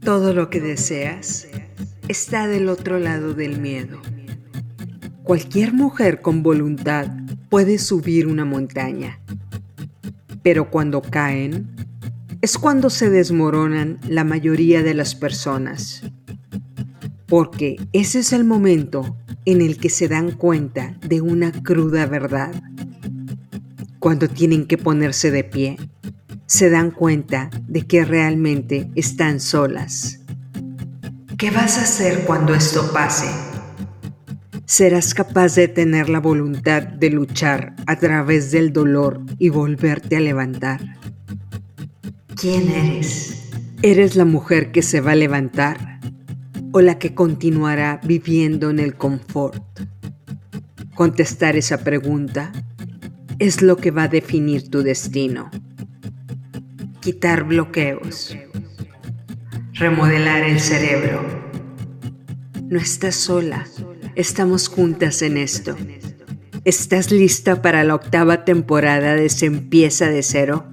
Todo lo que deseas está del otro lado del miedo. Cualquier mujer con voluntad puede subir una montaña, pero cuando caen es cuando se desmoronan la mayoría de las personas, porque ese es el momento en el que se dan cuenta de una cruda verdad. Cuando tienen que ponerse de pie, se dan cuenta de que realmente están solas. ¿Qué vas a hacer cuando esto pase? Serás capaz de tener la voluntad de luchar a través del dolor y volverte a levantar. ¿Quién eres? ¿Eres la mujer que se va a levantar o la que continuará viviendo en el confort? Contestar esa pregunta es lo que va a definir tu destino. Quitar bloqueos. Remodelar el cerebro. No estás sola, estamos juntas en esto. ¿Estás lista para la octava temporada de Se empieza de cero?